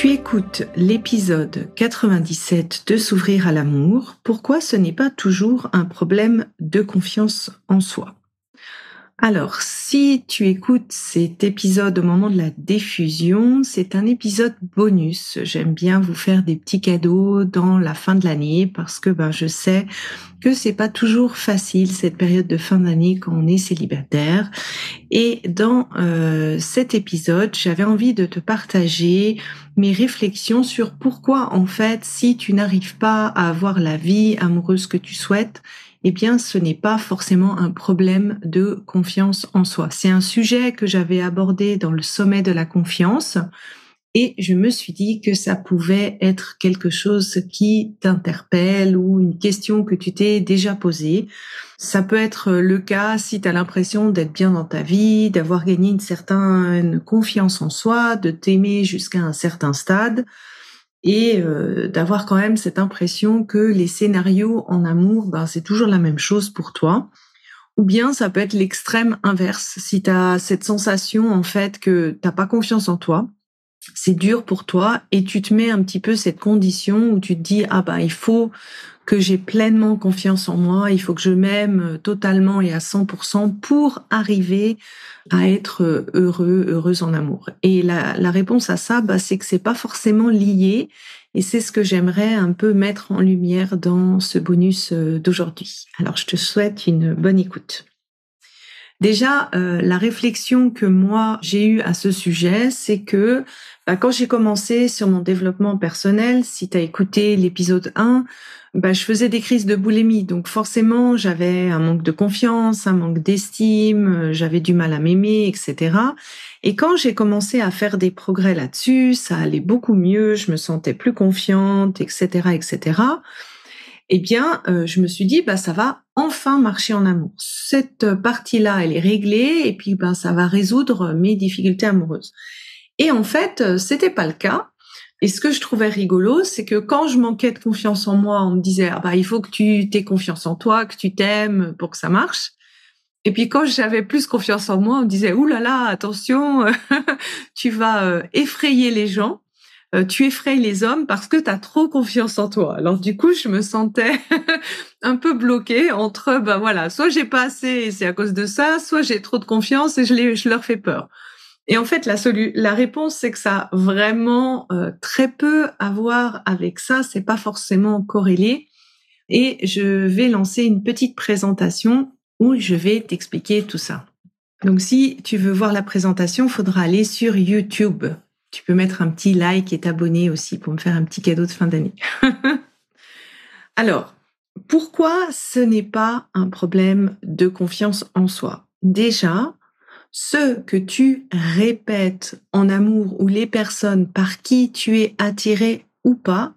Tu écoutes l'épisode 97 de S'ouvrir à l'amour. Pourquoi ce n'est pas toujours un problème de confiance en soi? Alors, si tu écoutes cet épisode au moment de la diffusion, c'est un épisode bonus. J'aime bien vous faire des petits cadeaux dans la fin de l'année parce que ben je sais que c'est pas toujours facile cette période de fin d'année quand on est célibataire. Et dans euh, cet épisode, j'avais envie de te partager mes réflexions sur pourquoi en fait, si tu n'arrives pas à avoir la vie amoureuse que tu souhaites, eh bien, ce n'est pas forcément un problème de confiance en soi. C'est un sujet que j'avais abordé dans le sommet de la confiance et je me suis dit que ça pouvait être quelque chose qui t'interpelle ou une question que tu t'es déjà posée. Ça peut être le cas si tu as l'impression d'être bien dans ta vie, d'avoir gagné une certaine confiance en soi, de t'aimer jusqu'à un certain stade et euh, d'avoir quand même cette impression que les scénarios en amour, ben, c'est toujours la même chose pour toi. Ou bien ça peut être l'extrême inverse, si tu as cette sensation en fait que t'as pas confiance en toi, c'est dur pour toi et tu te mets un petit peu cette condition où tu te dis ah bah il faut que j'ai pleinement confiance en moi, il faut que je m'aime totalement et à 100% pour arriver à être heureux, heureuse en amour. Et la, la réponse à ça, bah, c'est que c'est pas forcément lié et c'est ce que j'aimerais un peu mettre en lumière dans ce bonus euh, d'aujourd'hui. Alors je te souhaite une bonne écoute. Déjà, euh, la réflexion que moi j'ai eue à ce sujet, c'est que bah, quand j'ai commencé sur mon développement personnel, si tu as écouté l'épisode 1, bah, je faisais des crises de boulimie. Donc forcément, j'avais un manque de confiance, un manque d'estime, euh, j'avais du mal à m'aimer, etc. Et quand j'ai commencé à faire des progrès là-dessus, ça allait beaucoup mieux, je me sentais plus confiante, etc., etc eh bien, euh, je me suis dit, bah, ça va enfin marcher en amour. Cette partie-là, elle est réglée, et puis, ben, ça va résoudre mes difficultés amoureuses. Et en fait, euh, c'était pas le cas. Et ce que je trouvais rigolo, c'est que quand je manquais de confiance en moi, on me disait, ah bah, il faut que tu aies confiance en toi, que tu t'aimes pour que ça marche. Et puis quand j'avais plus confiance en moi, on me disait, ouh là là, attention, tu vas euh, effrayer les gens. Euh, tu effrayes les hommes parce que tu as trop confiance en toi. Alors du coup, je me sentais un peu bloquée entre ben voilà, soit j'ai pas assez et c'est à cause de ça, soit j'ai trop de confiance et je, les, je leur fais peur. Et en fait, la, la réponse, c'est que ça a vraiment euh, très peu à voir avec ça. C'est pas forcément corrélé. Et je vais lancer une petite présentation où je vais t'expliquer tout ça. Donc, si tu veux voir la présentation, faudra aller sur YouTube. Tu peux mettre un petit like et t'abonner aussi pour me faire un petit cadeau de fin d'année. Alors, pourquoi ce n'est pas un problème de confiance en soi? Déjà, ce que tu répètes en amour ou les personnes par qui tu es attiré ou pas,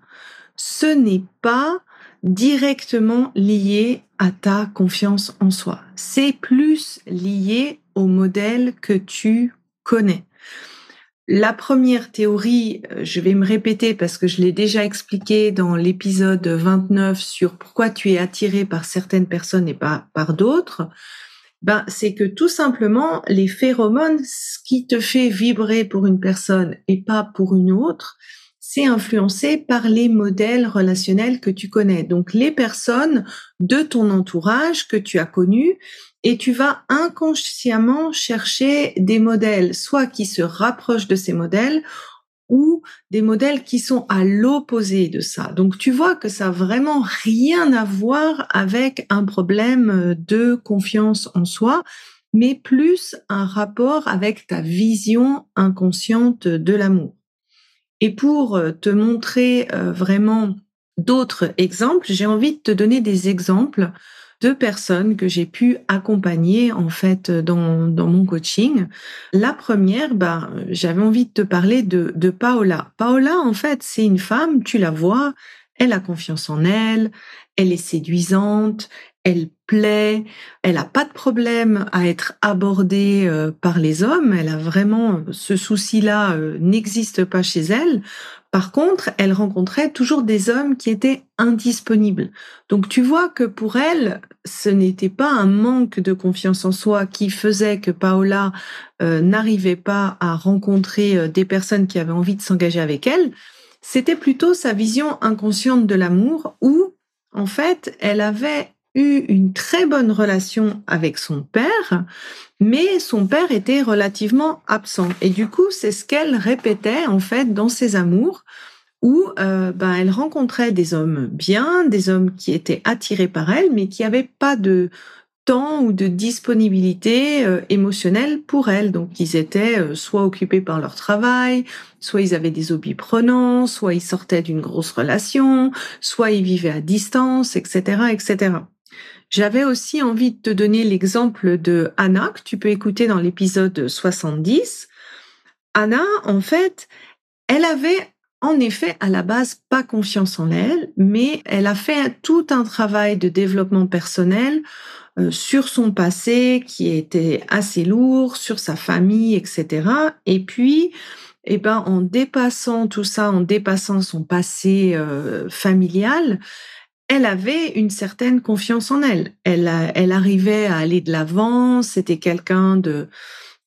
ce n'est pas directement lié à ta confiance en soi. C'est plus lié au modèle que tu connais. La première théorie, euh, je vais me répéter parce que je l'ai déjà expliqué dans l'épisode 29 sur pourquoi tu es attiré par certaines personnes et pas par d'autres. Ben, c'est que tout simplement, les phéromones, ce qui te fait vibrer pour une personne et pas pour une autre, c'est influencé par les modèles relationnels que tu connais. Donc, les personnes de ton entourage que tu as connues et tu vas inconsciemment chercher des modèles, soit qui se rapprochent de ces modèles, ou des modèles qui sont à l'opposé de ça. Donc tu vois que ça n'a vraiment rien à voir avec un problème de confiance en soi, mais plus un rapport avec ta vision inconsciente de l'amour. Et pour euh, te montrer euh, vraiment d'autres exemples, j'ai envie de te donner des exemples de personnes que j'ai pu accompagner en fait dans, mon coaching. La première, bah, j'avais envie de te parler de Paola. Paola, en fait, c'est une femme, tu la vois, elle a confiance en elle, elle est séduisante, elle plaît, elle a pas de problème à être abordée euh, par les hommes, elle a vraiment ce souci-là euh, n'existe pas chez elle. Par contre, elle rencontrait toujours des hommes qui étaient indisponibles. Donc tu vois que pour elle, ce n'était pas un manque de confiance en soi qui faisait que Paola euh, n'arrivait pas à rencontrer des personnes qui avaient envie de s'engager avec elle, c'était plutôt sa vision inconsciente de l'amour où en fait, elle avait eu une très bonne relation avec son père, mais son père était relativement absent. Et du coup, c'est ce qu'elle répétait en fait dans ses amours, où euh, ben, elle rencontrait des hommes bien, des hommes qui étaient attirés par elle, mais qui n'avaient pas de temps ou de disponibilité euh, émotionnelle pour elle. Donc ils étaient euh, soit occupés par leur travail, soit ils avaient des hobbies prenants, soit ils sortaient d'une grosse relation, soit ils vivaient à distance, etc., etc. J'avais aussi envie de te donner l'exemple de Anna que tu peux écouter dans l'épisode 70. Anna, en fait, elle avait en effet à la base pas confiance en elle, mais elle a fait tout un travail de développement personnel euh, sur son passé qui était assez lourd, sur sa famille, etc. Et puis, eh ben, en dépassant tout ça, en dépassant son passé euh, familial, elle avait une certaine confiance en elle. Elle, elle arrivait à aller de l'avant. C'était quelqu'un de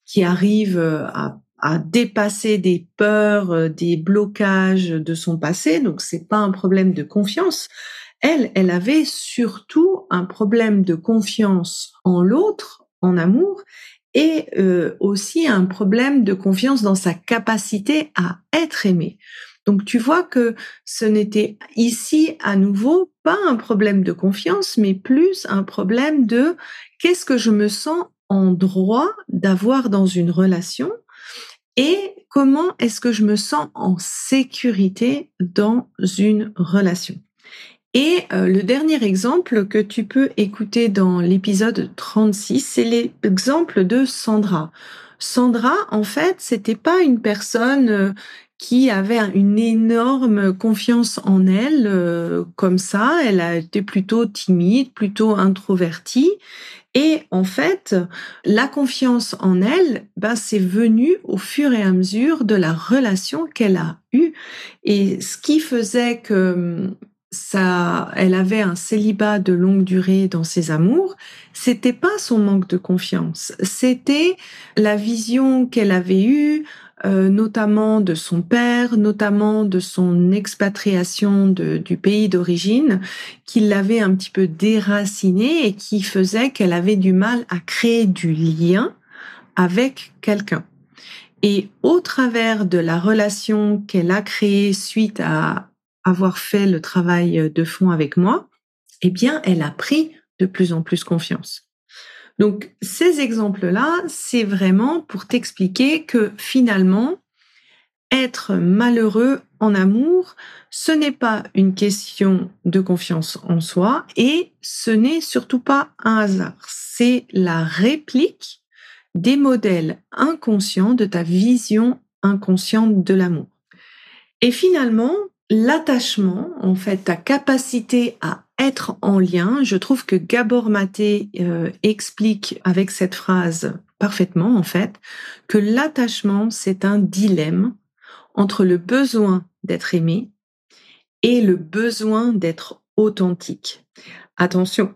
qui arrive euh, à, à, dépasser des peurs, des blocages de son passé. Donc c'est pas un problème de confiance. Elle, elle avait surtout un problème de confiance en l'autre, en amour, et euh, aussi un problème de confiance dans sa capacité à être aimée. Donc tu vois que ce n'était ici à nouveau pas un problème de confiance, mais plus un problème de qu'est-ce que je me sens en droit d'avoir dans une relation et comment est-ce que je me sens en sécurité dans une relation. Et euh, le dernier exemple que tu peux écouter dans l'épisode 36, c'est l'exemple de Sandra. Sandra, en fait, c'était pas une personne euh, qui avait une énorme confiance en elle euh, comme ça. Elle a été plutôt timide, plutôt introvertie. Et en fait, la confiance en elle, ben, c'est venu au fur et à mesure de la relation qu'elle a eue. Et ce qui faisait que ça, elle avait un célibat de longue durée dans ses amours, c'était pas son manque de confiance, c'était la vision qu'elle avait eue, euh, notamment de son père, notamment de son expatriation du pays d'origine, qui l'avait un petit peu déracinée et qui faisait qu'elle avait du mal à créer du lien avec quelqu'un. Et au travers de la relation qu'elle a créée suite à avoir fait le travail de fond avec moi, eh bien, elle a pris de plus en plus confiance. Donc, ces exemples-là, c'est vraiment pour t'expliquer que finalement, être malheureux en amour, ce n'est pas une question de confiance en soi et ce n'est surtout pas un hasard. C'est la réplique des modèles inconscients de ta vision inconsciente de l'amour. Et finalement, l'attachement, en fait, ta capacité à être en lien, je trouve que Gabor Maté euh, explique avec cette phrase parfaitement, en fait, que l'attachement, c'est un dilemme entre le besoin d'être aimé et le besoin d'être authentique. Attention,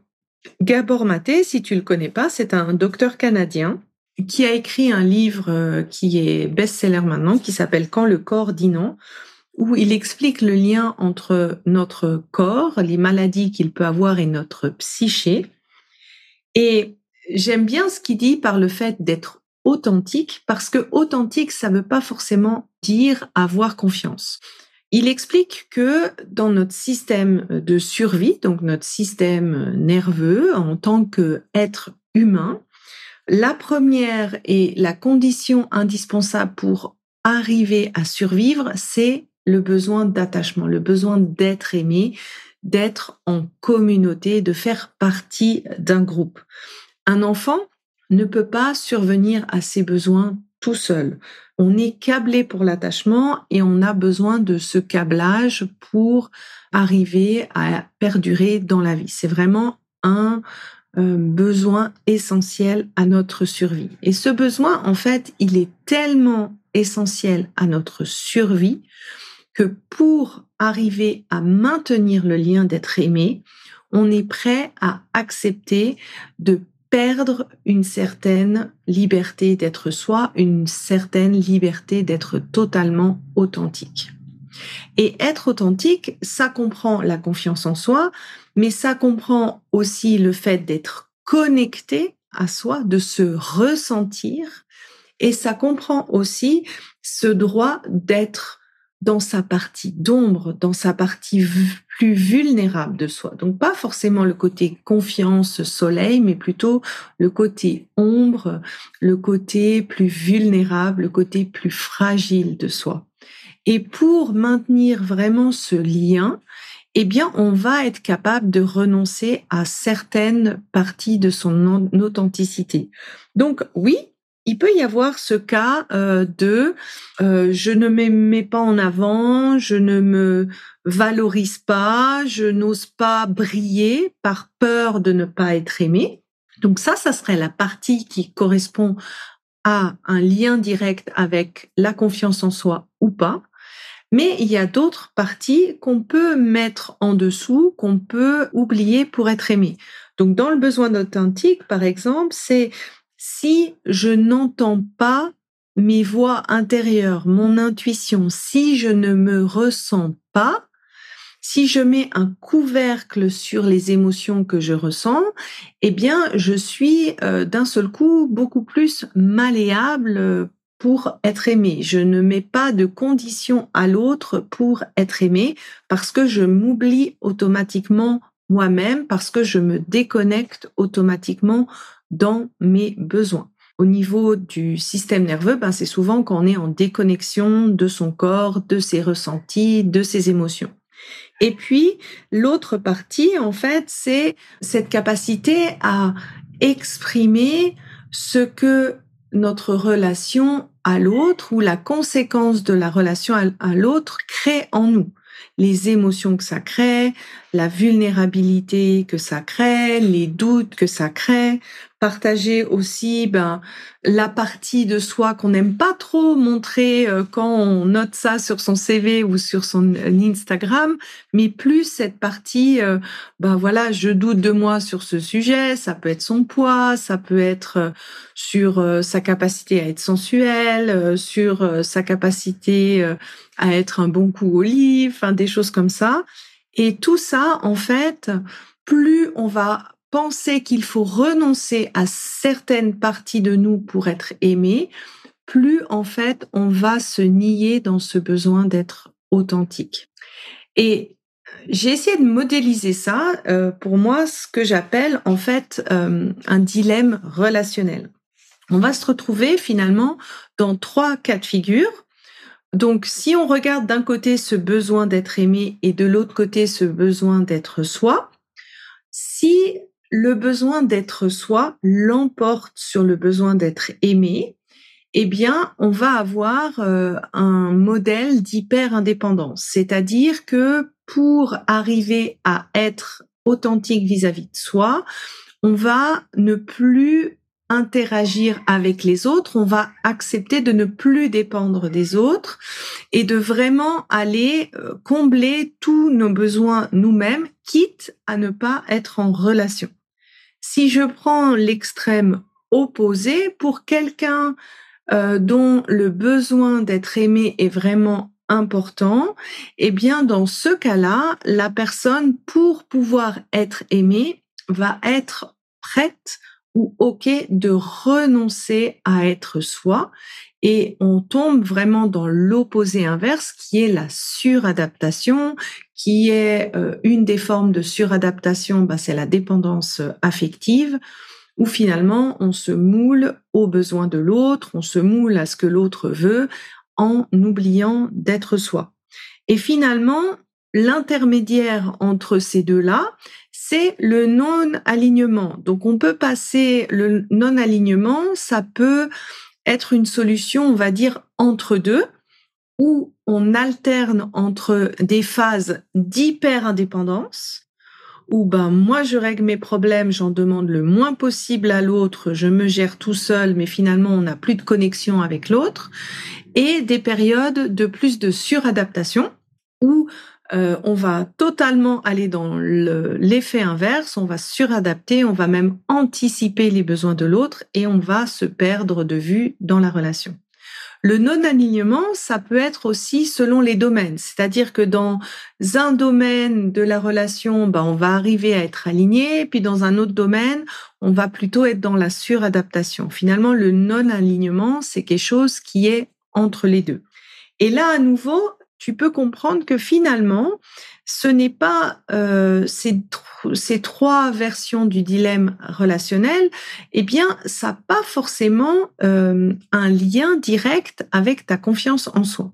Gabor Maté, si tu le connais pas, c'est un docteur canadien qui a écrit un livre euh, qui est best-seller maintenant, qui s'appelle Quand le corps dit non, où il explique le lien entre notre corps, les maladies qu'il peut avoir et notre psyché. Et j'aime bien ce qu'il dit par le fait d'être authentique, parce que authentique, ça ne veut pas forcément dire avoir confiance. Il explique que dans notre système de survie, donc notre système nerveux en tant qu'être humain, La première et la condition indispensable pour arriver à survivre, c'est le besoin d'attachement, le besoin d'être aimé, d'être en communauté, de faire partie d'un groupe. Un enfant ne peut pas survenir à ses besoins tout seul. On est câblé pour l'attachement et on a besoin de ce câblage pour arriver à perdurer dans la vie. C'est vraiment un euh, besoin essentiel à notre survie. Et ce besoin, en fait, il est tellement essentiel à notre survie que pour arriver à maintenir le lien d'être aimé, on est prêt à accepter de perdre une certaine liberté d'être soi, une certaine liberté d'être totalement authentique. Et être authentique, ça comprend la confiance en soi, mais ça comprend aussi le fait d'être connecté à soi, de se ressentir, et ça comprend aussi ce droit d'être dans sa partie d'ombre, dans sa partie plus vulnérable de soi. Donc pas forcément le côté confiance, soleil, mais plutôt le côté ombre, le côté plus vulnérable, le côté plus fragile de soi. Et pour maintenir vraiment ce lien, eh bien, on va être capable de renoncer à certaines parties de son authenticité. Donc oui, il peut y avoir ce cas euh, de euh, je ne me pas en avant, je ne me valorise pas, je n'ose pas briller par peur de ne pas être aimé. Donc ça, ça serait la partie qui correspond à un lien direct avec la confiance en soi ou pas. Mais il y a d'autres parties qu'on peut mettre en dessous, qu'on peut oublier pour être aimé. Donc dans le besoin authentique, par exemple, c'est si je n'entends pas mes voix intérieures, mon intuition, si je ne me ressens pas, si je mets un couvercle sur les émotions que je ressens, eh bien, je suis euh, d'un seul coup beaucoup plus malléable pour être aimé. Je ne mets pas de conditions à l'autre pour être aimé parce que je m'oublie automatiquement moi-même, parce que je me déconnecte automatiquement dans mes besoins. Au niveau du système nerveux, ben c'est souvent quand on est en déconnexion de son corps, de ses ressentis, de ses émotions. Et puis, l'autre partie, en fait, c'est cette capacité à exprimer ce que notre relation à l'autre ou la conséquence de la relation à l'autre crée en nous les émotions que ça crée, la vulnérabilité que ça crée, les doutes que ça crée, partager aussi ben la partie de soi qu'on n'aime pas trop montrer euh, quand on note ça sur son CV ou sur son euh, Instagram, mais plus cette partie euh, ben voilà, je doute de moi sur ce sujet, ça peut être son poids, ça peut être sur sa capacité à être sensuelle, sur sa capacité à être un bon coup au lit, enfin des choses comme ça. Et tout ça en fait, plus on va penser qu'il faut renoncer à certaines parties de nous pour être aimé, plus en fait on va se nier dans ce besoin d'être authentique. Et j'ai essayé de modéliser ça euh, pour moi ce que j'appelle en fait euh, un dilemme relationnel. On va se retrouver finalement dans trois cas de figure. Donc si on regarde d'un côté ce besoin d'être aimé et de l'autre côté ce besoin d'être soi, si le besoin d'être soi l'emporte sur le besoin d'être aimé, eh bien, on va avoir euh, un modèle d'hyper-indépendance. C'est-à-dire que pour arriver à être authentique vis-à-vis de soi, on va ne plus interagir avec les autres, on va accepter de ne plus dépendre des autres et de vraiment aller euh, combler tous nos besoins nous-mêmes, quitte à ne pas être en relation. Si je prends l'extrême opposé, pour quelqu'un euh, dont le besoin d'être aimé est vraiment important, eh bien dans ce cas-là, la personne pour pouvoir être aimée va être prête ou ok de renoncer à être soi et on tombe vraiment dans l'opposé inverse qui est la suradaptation, qui est euh, une des formes de suradaptation, bah, c'est la dépendance affective, où finalement on se moule aux besoins de l'autre, on se moule à ce que l'autre veut en oubliant d'être soi. Et finalement, l'intermédiaire entre ces deux-là, c'est le non-alignement. Donc on peut passer le non-alignement, ça peut être une solution, on va dire, entre deux, où on alterne entre des phases d'hyper-indépendance, où ben moi je règle mes problèmes, j'en demande le moins possible à l'autre, je me gère tout seul, mais finalement on n'a plus de connexion avec l'autre, et des périodes de plus de suradaptation où euh, on va totalement aller dans l'effet inverse, on va suradapter, on va même anticiper les besoins de l'autre et on va se perdre de vue dans la relation. Le non-alignement, ça peut être aussi selon les domaines. C'est-à-dire que dans un domaine de la relation, ben, on va arriver à être aligné, puis dans un autre domaine, on va plutôt être dans la suradaptation. Finalement, le non-alignement, c'est quelque chose qui est entre les deux. Et là, à nouveau, tu peux comprendre que finalement, ce n'est pas euh, ces, trois versions du dilemme relationnel, eh bien, ça n'a pas forcément euh, un lien direct avec ta confiance en soi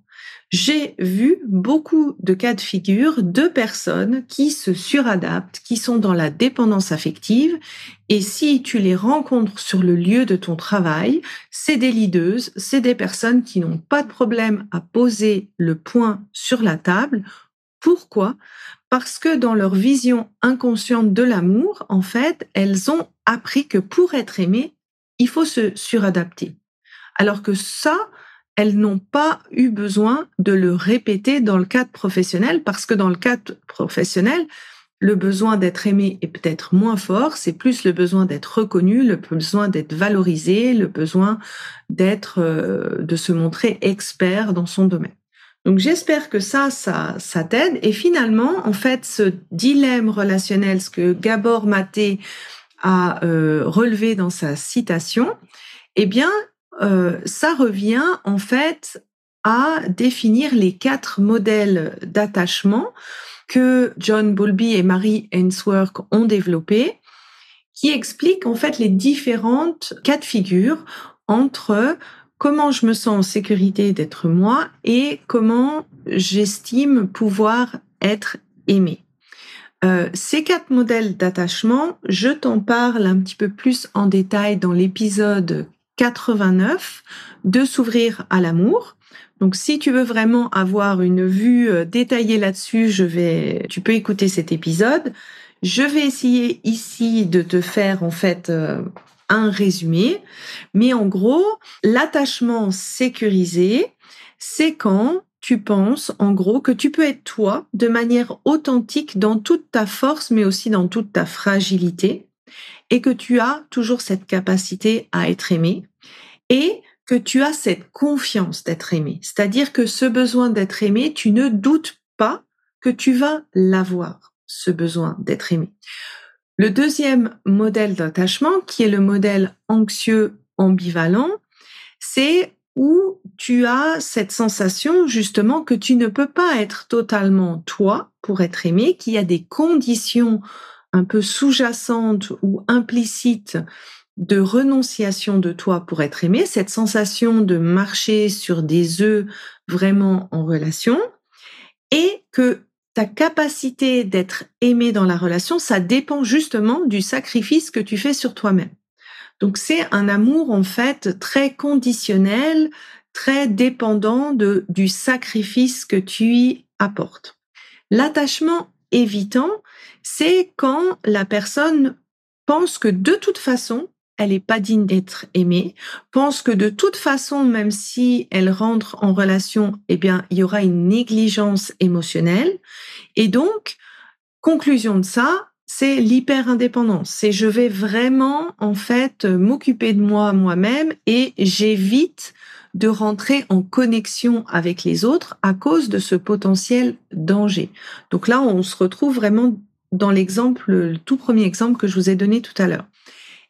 j'ai vu beaucoup de cas de figure de personnes qui se suradaptent, qui sont dans la dépendance affective. Et si tu les rencontres sur le lieu de ton travail, c'est des leaders, c'est des personnes qui n'ont pas de problème à poser le point sur la table. Pourquoi? Parce que dans leur vision inconsciente de l'amour, en fait, elles ont appris que pour être aimées, il faut se suradapter. Alors que ça, elles n'ont pas eu besoin de le répéter dans le cadre professionnel parce que dans le cadre professionnel, le besoin d'être aimé est peut-être moins fort, c'est plus le besoin d'être reconnu, le besoin d'être valorisé, le besoin d'être, euh, de se montrer expert dans son domaine. Donc j'espère que ça, ça, ça t'aide. Et finalement, en fait, ce dilemme relationnel, ce que Gabor Maté a euh, relevé dans sa citation, eh bien, euh, ça revient en fait à définir les quatre modèles d'attachement que John Bowlby et Marie Ainsworth ont développés, qui expliquent en fait les différentes cas de figure entre comment je me sens en sécurité d'être moi et comment j'estime pouvoir être aimé. Euh, ces quatre modèles d'attachement, je t'en parle un petit peu plus en détail dans l'épisode 89 de s'ouvrir à l'amour. Donc si tu veux vraiment avoir une vue euh, détaillée là-dessus, je vais tu peux écouter cet épisode. Je vais essayer ici de te faire en fait euh, un résumé, mais en gros, l'attachement sécurisé, c'est quand tu penses en gros que tu peux être toi de manière authentique dans toute ta force mais aussi dans toute ta fragilité et que tu as toujours cette capacité à être aimé et que tu as cette confiance d'être aimé. C'est-à-dire que ce besoin d'être aimé, tu ne doutes pas que tu vas l'avoir, ce besoin d'être aimé. Le deuxième modèle d'attachement, qui est le modèle anxieux ambivalent, c'est où tu as cette sensation justement que tu ne peux pas être totalement toi pour être aimé, qu'il y a des conditions un peu sous-jacente ou implicite de renonciation de toi pour être aimé, cette sensation de marcher sur des œufs vraiment en relation, et que ta capacité d'être aimé dans la relation, ça dépend justement du sacrifice que tu fais sur toi-même. Donc c'est un amour en fait très conditionnel, très dépendant de, du sacrifice que tu y apportes. L'attachement évitant, c'est quand la personne pense que de toute façon, elle n'est pas digne d'être aimée, pense que de toute façon, même si elle rentre en relation, eh bien, il y aura une négligence émotionnelle. Et donc, conclusion de ça, c'est l'hyper-indépendance. C'est je vais vraiment, en fait, m'occuper de moi moi-même et j'évite de rentrer en connexion avec les autres à cause de ce potentiel danger. Donc là, on se retrouve vraiment dans l'exemple, le tout premier exemple que je vous ai donné tout à l'heure.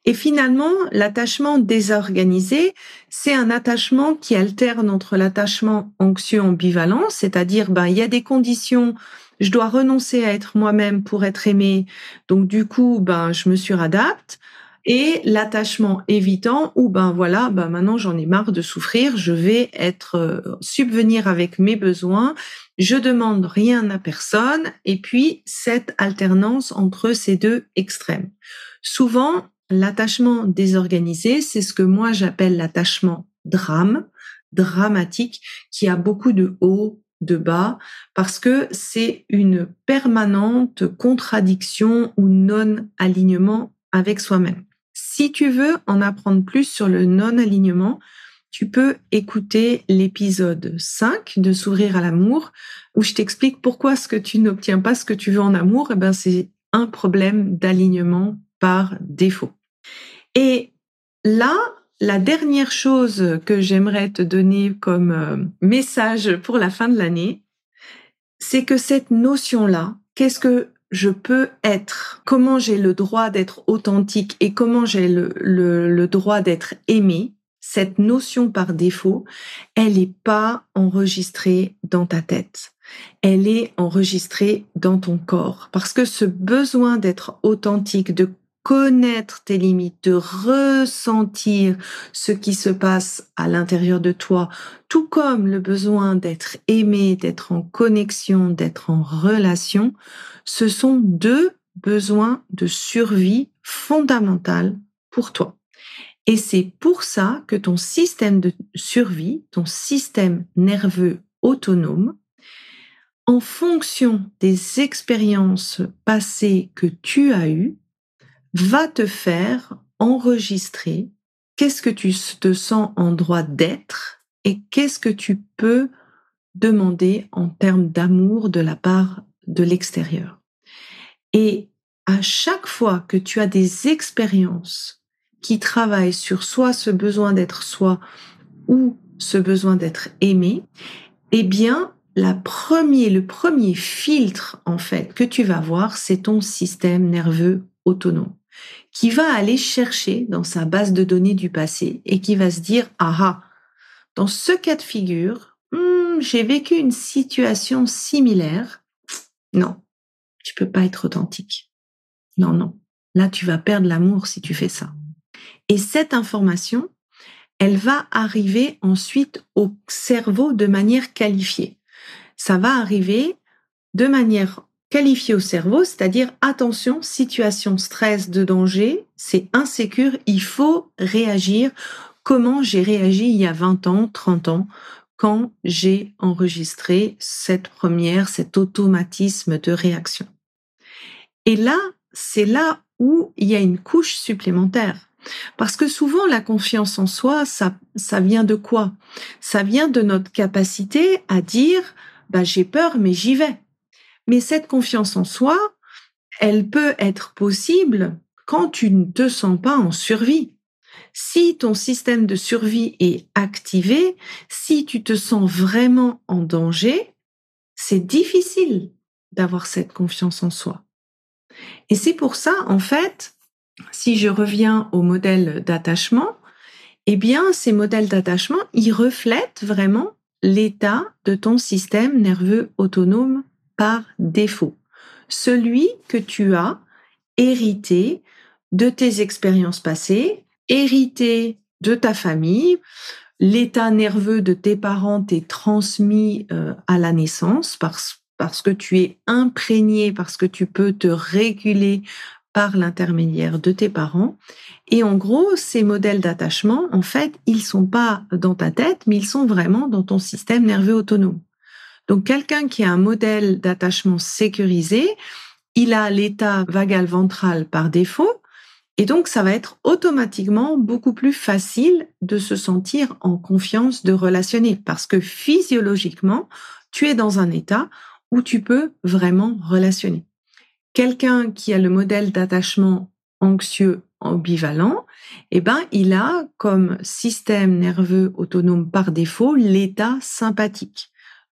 Et finalement, l'attachement désorganisé, c'est un attachement qui alterne entre l'attachement anxieux ambivalent, c'est-à-dire ben il y a des conditions, je dois renoncer à être moi-même pour être aimé, donc du coup ben je me suradapte. Et l'attachement évitant où ben voilà, ben maintenant j'en ai marre de souffrir, je vais être euh, subvenir avec mes besoins, je demande rien à personne et puis cette alternance entre ces deux extrêmes. Souvent, l'attachement désorganisé, c'est ce que moi j'appelle l'attachement drame, dramatique, qui a beaucoup de hauts, de bas, parce que c'est une permanente contradiction ou non-alignement avec soi-même. Si tu veux en apprendre plus sur le non-alignement, tu peux écouter l'épisode 5 de S'ouvrir à l'amour, où je t'explique pourquoi ce que tu n'obtiens pas ce que tu veux en amour, eh ben c'est un problème d'alignement par défaut. Et là, la dernière chose que j'aimerais te donner comme euh, message pour la fin de l'année, c'est que cette notion-là, qu'est-ce que je peux être, comment j'ai le droit d'être authentique et comment j'ai le, droit d'être aimé, cette notion par défaut, elle n'est pas enregistrée dans ta tête. Elle est enregistrée dans ton corps. Parce que ce besoin d'être authentique, de connaître tes limites, de ressentir ce qui se passe à l'intérieur de toi, tout comme le besoin d'être aimé, d'être en connexion, d'être en relation, ce sont deux besoins de survie fondamentaux pour toi. Et c'est pour ça que ton système de survie, ton système nerveux autonome, en fonction des expériences passées que tu as eues, va te faire enregistrer qu'est-ce que tu te sens en droit d'être et qu'est-ce que tu peux demander en termes d'amour de la part de l'extérieur. Et à chaque fois que tu as des expériences qui travaillent sur soit ce besoin d'être soi ou ce besoin d'être aimé, eh bien, le premier filtre, en fait, que tu vas voir, c'est ton système nerveux autonome qui va aller chercher dans sa base de données du passé et qui va se dire, ah ah, dans ce cas de figure, hmm, j'ai vécu une situation similaire. Non, tu peux pas être authentique. Non, non. Là, tu vas perdre l'amour si tu fais ça. Et cette information, elle va arriver ensuite au cerveau de manière qualifiée. Ça va arriver de manière qualifié au cerveau, c'est-à-dire attention, situation stress de danger, c'est insécure, il faut réagir. Comment j'ai réagi il y a 20 ans, 30 ans, quand j'ai enregistré cette première, cet automatisme de réaction? Et là, c'est là où il y a une couche supplémentaire. Parce que souvent, la confiance en soi, ça, ça vient de quoi? Ça vient de notre capacité à dire, bah, j'ai peur, mais j'y vais. Mais cette confiance en soi, elle peut être possible quand tu ne te sens pas en survie. Si ton système de survie est activé, si tu te sens vraiment en danger, c'est difficile d'avoir cette confiance en soi. Et c'est pour ça, en fait, si je reviens au modèle d'attachement, eh bien, ces modèles d'attachement, ils reflètent vraiment l'état de ton système nerveux autonome par défaut, celui que tu as hérité de tes expériences passées, hérité de ta famille, l'état nerveux de tes parents t'est transmis euh, à la naissance parce, parce que tu es imprégné, parce que tu peux te réguler par l'intermédiaire de tes parents. Et en gros, ces modèles d'attachement, en fait, ils sont pas dans ta tête, mais ils sont vraiment dans ton système nerveux autonome. Donc quelqu'un qui a un modèle d'attachement sécurisé, il a l'état vagal ventral par défaut, et donc ça va être automatiquement beaucoup plus facile de se sentir en confiance, de relationner, parce que physiologiquement, tu es dans un état où tu peux vraiment relationner. Quelqu'un qui a le modèle d'attachement anxieux ambivalent, eh ben, il a comme système nerveux autonome par défaut l'état sympathique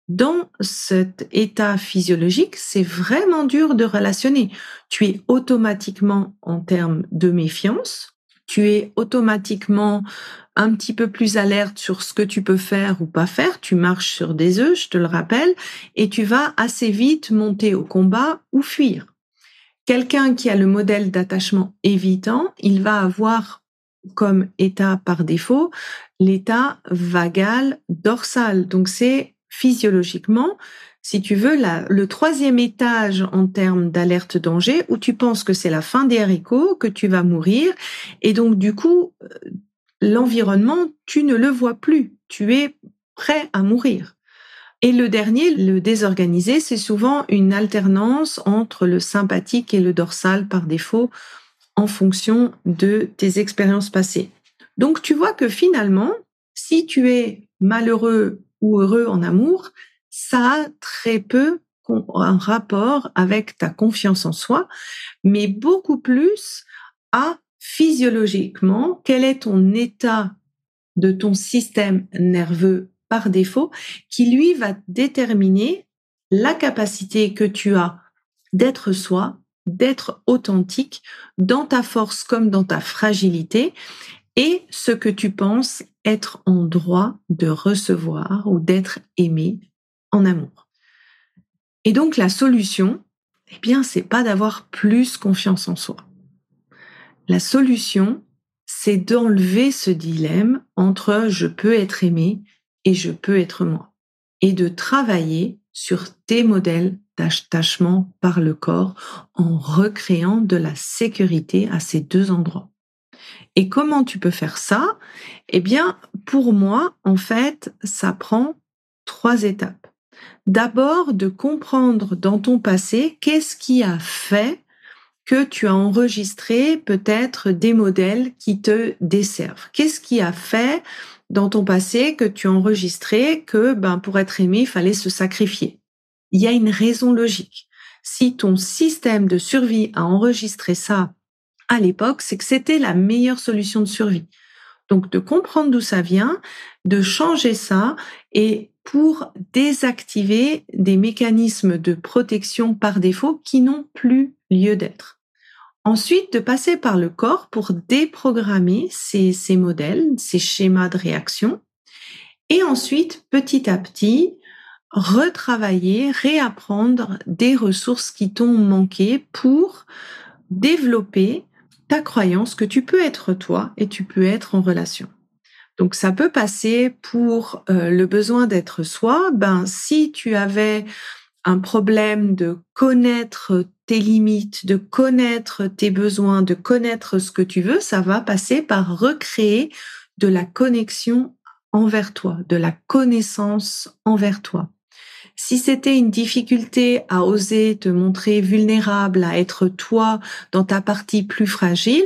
dans cet état physiologique, c'est vraiment dur de relationner. Tu es automatiquement en termes de méfiance, tu es automatiquement un petit peu plus alerte sur ce que tu peux faire ou pas faire, tu marches sur des œufs, je te le rappelle, et tu vas assez vite monter au combat ou fuir. Quelqu'un qui a le modèle d'attachement évitant, il va avoir comme état par défaut l'état vagal dorsal. Donc c'est physiologiquement, si tu veux, le troisième étage en termes d'alerte danger où tu penses que c'est la fin des haricots, que tu vas mourir. Et donc du coup, euh, l'environnement, tu ne le vois plus. Tu es prêt à mourir. Et le dernier, le désorganisé, c'est souvent une alternance entre le sympathique et le dorsal par défaut en fonction de tes expériences passées. Donc tu vois que finalement, si tu es malheureux ou heureux en amour, ça a très peu un rapport avec ta confiance en soi, mais beaucoup plus à physiologiquement quel est ton état de ton système nerveux par défaut qui lui va déterminer la capacité que tu as d'être soi, d'être authentique dans ta force comme dans ta fragilité et ce que tu penses être en droit de recevoir ou d'être aimé en amour. Et donc la solution, eh bien, c'est pas d'avoir plus confiance en soi. La solution, c'est d'enlever ce dilemme entre je peux être aimé et je peux être moi. Et de travailler sur tes modèles d'attachement par le corps en recréant de la sécurité à ces deux endroits. Et comment tu peux faire ça? Eh bien, pour moi, en fait, ça prend trois étapes. D'abord, de comprendre dans ton passé qu'est-ce qui a fait que tu as enregistré peut-être des modèles qui te desservent. Qu'est-ce qui a fait dans ton passé que tu as enregistré que ben, pour être aimé, il fallait se sacrifier? Il y a une raison logique. Si ton système de survie a enregistré ça à l'époque, c'est que c'était la meilleure solution de survie. Donc de comprendre d'où ça vient, de changer ça et pour désactiver des mécanismes de protection par défaut qui n'ont plus lieu d'être. Ensuite, de passer par le corps pour déprogrammer ces, ces modèles, ces schémas de réaction. Et ensuite, petit à petit, retravailler, réapprendre des ressources qui t'ont manqué pour développer ta croyance que tu peux être toi et tu peux être en relation. Donc ça peut passer pour euh, le besoin d'être soi. Ben si tu avais un problème de connaître tes limites, de connaître tes besoins, de connaître ce que tu veux, ça va passer par recréer de la connexion envers toi, de la connaissance envers toi. Si c'était une difficulté à oser te montrer vulnérable, à être toi dans ta partie plus fragile,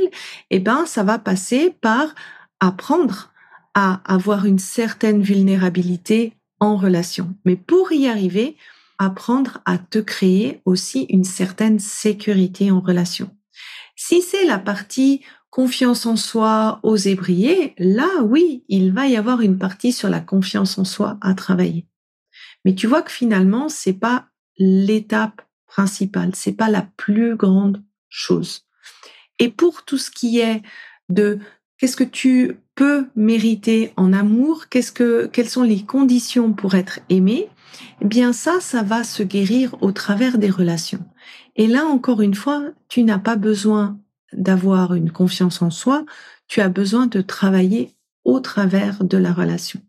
eh ben, ça va passer par apprendre à avoir une certaine vulnérabilité en relation. Mais pour y arriver, apprendre à te créer aussi une certaine sécurité en relation. Si c'est la partie confiance en soi, oser briller, là oui, il va y avoir une partie sur la confiance en soi à travailler. Mais tu vois que finalement, c'est pas l'étape principale, c'est pas la plus grande chose. Et pour tout ce qui est de qu'est-ce que tu peux mériter en amour, qu'est-ce que quelles sont les conditions pour être aimé, eh bien ça, ça va se guérir au travers des relations. Et là, encore une fois, tu n'as pas besoin d'avoir une confiance en soi, tu as besoin de travailler au travers de la relation.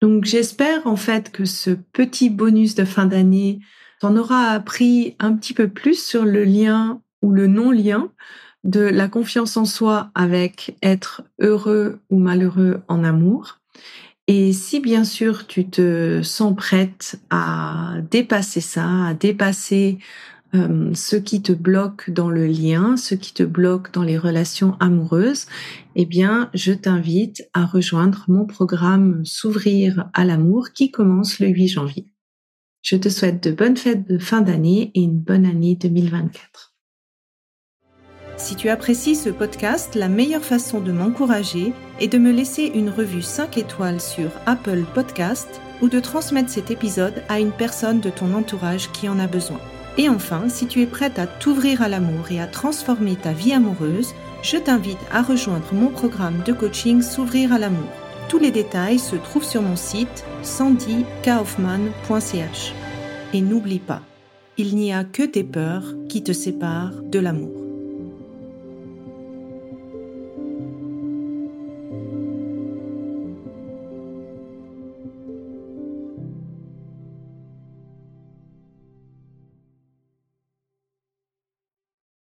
Donc j'espère en fait que ce petit bonus de fin d'année t'en aura appris un petit peu plus sur le lien ou le non-lien de la confiance en soi avec être heureux ou malheureux en amour et si bien sûr tu te sens prête à dépasser ça, à dépasser euh, ce qui te bloque dans le lien, ce qui te bloque dans les relations amoureuses, eh bien, je t'invite à rejoindre mon programme S'ouvrir à l'amour qui commence le 8 janvier. Je te souhaite de bonnes fêtes de fin d'année et une bonne année 2024. Si tu apprécies ce podcast, la meilleure façon de m'encourager est de me laisser une revue 5 étoiles sur Apple Podcast ou de transmettre cet épisode à une personne de ton entourage qui en a besoin. Et enfin, si tu es prête à t'ouvrir à l'amour et à transformer ta vie amoureuse, je t'invite à rejoindre mon programme de coaching S'ouvrir à l'amour. Tous les détails se trouvent sur mon site sandykaufman.ch. Et n'oublie pas, il n'y a que tes peurs qui te séparent de l'amour.